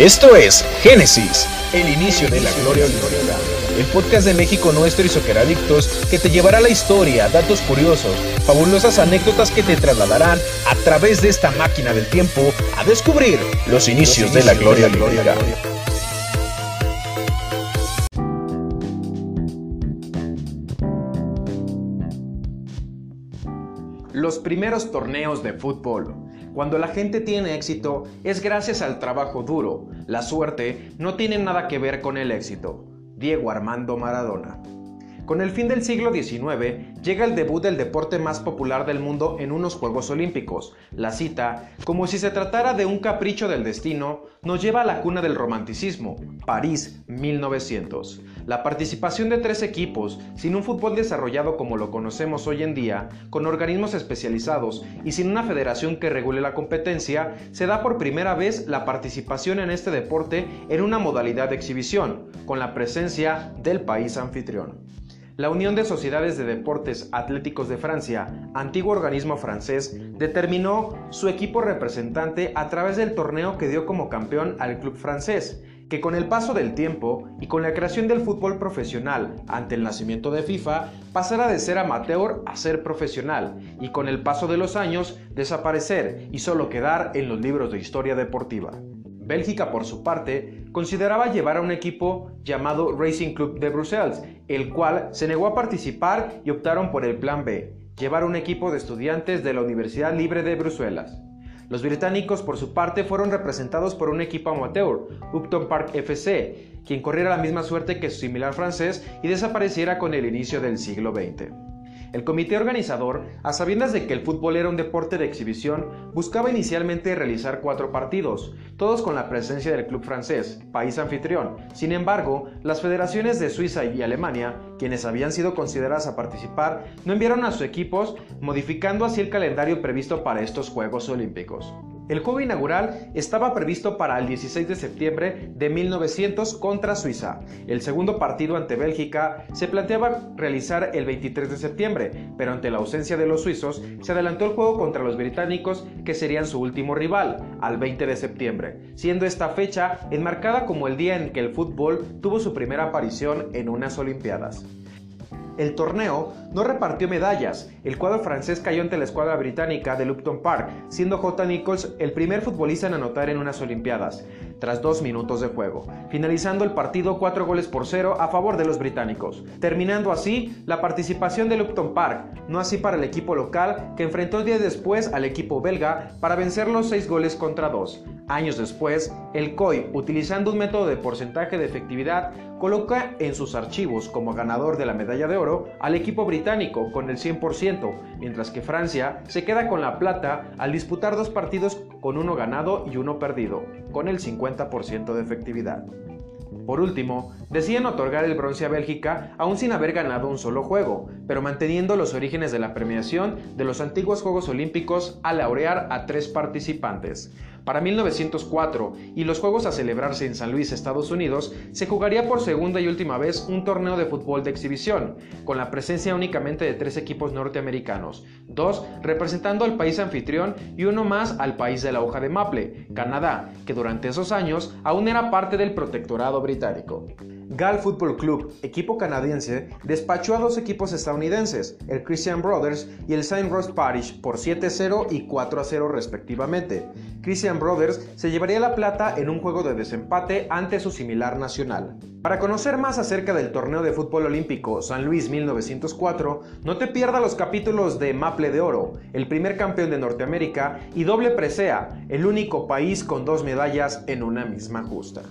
Esto es Génesis, el inicio de la gloria olímpica. El podcast de México Nuestro y Soccer Adictos que te llevará a la historia, datos curiosos, fabulosas anécdotas que te trasladarán a través de esta máquina del tiempo a descubrir los inicios, de la gloria olímpica. Los primeros torneos de fútbol. Cuando la gente tiene éxito es gracias al trabajo duro. La suerte no tiene nada que ver con el éxito. Diego Armando Maradona. Con el fin del siglo XIX llega el debut del deporte más popular del mundo en unos Juegos Olímpicos. La cita, como si se tratara de un capricho del destino, nos lleva a la cuna del romanticismo, París 1900. La participación de tres equipos, sin un fútbol desarrollado como lo conocemos hoy en día, con organismos especializados y sin una federación que regule la competencia, se da por primera vez la participación en este deporte en una modalidad de exhibición, con la presencia del país anfitrión. La Unión de Sociedades de Deportes Atléticos de Francia, antiguo organismo francés, determinó su equipo representante a través del torneo que dio como campeón al club francés, que con el paso del tiempo y con la creación del fútbol profesional ante el nacimiento de FIFA, pasará de ser amateur a ser profesional y con el paso de los años desaparecer y solo quedar en los libros de historia deportiva. Bélgica, por su parte, consideraba llevar a un equipo llamado Racing Club de Bruselas, el cual se negó a participar y optaron por el plan B, llevar un equipo de estudiantes de la Universidad Libre de Bruselas. Los británicos, por su parte, fueron representados por un equipo amateur, Upton Park FC, quien corriera la misma suerte que su similar francés y desapareciera con el inicio del siglo XX. El comité organizador, a sabiendas de que el fútbol era un deporte de exhibición, buscaba inicialmente realizar cuatro partidos, todos con la presencia del club francés, país anfitrión. Sin embargo, las federaciones de Suiza y Alemania, quienes habían sido consideradas a participar, no enviaron a sus equipos, modificando así el calendario previsto para estos Juegos Olímpicos. El juego inaugural estaba previsto para el 16 de septiembre de 1900 contra Suiza. El segundo partido ante Bélgica se planteaba realizar el 23 de septiembre, pero ante la ausencia de los suizos se adelantó el juego contra los británicos que serían su último rival, al 20 de septiembre, siendo esta fecha enmarcada como el día en que el fútbol tuvo su primera aparición en unas Olimpiadas. El torneo no repartió medallas. El cuadro francés cayó ante la escuadra británica de Lupton Park, siendo J. Nichols el primer futbolista en anotar en unas Olimpiadas, tras dos minutos de juego, finalizando el partido cuatro goles por cero a favor de los británicos, terminando así la participación de Lupton Park, no así para el equipo local que enfrentó días después al equipo belga para vencer los seis goles contra dos. Años después, el COI, utilizando un método de porcentaje de efectividad, coloca en sus archivos como ganador de la medalla de oro al equipo británico con el 100%, mientras que Francia se queda con la plata al disputar dos partidos con uno ganado y uno perdido, con el 50% de efectividad. Por último, deciden otorgar el bronce a Bélgica aún sin haber ganado un solo juego, pero manteniendo los orígenes de la premiación de los antiguos Juegos Olímpicos al laurear a tres participantes. Para 1904 y los Juegos a celebrarse en San Luis, Estados Unidos, se jugaría por segunda y última vez un torneo de fútbol de exhibición, con la presencia únicamente de tres equipos norteamericanos, dos representando al país anfitrión y uno más al país de la hoja de maple, Canadá, que durante esos años aún era parte del protectorado británico. Gal Football Club, equipo canadiense, despachó a dos equipos estadounidenses, el Christian Brothers y el St. Rose Parish, por 7-0 y 4-0 respectivamente. Brothers se llevaría la plata en un juego de desempate ante su similar nacional. Para conocer más acerca del torneo de fútbol olímpico San Luis 1904, no te pierdas los capítulos de Maple de Oro, el primer campeón de Norteamérica, y Doble Presea, el único país con dos medallas en una misma justa.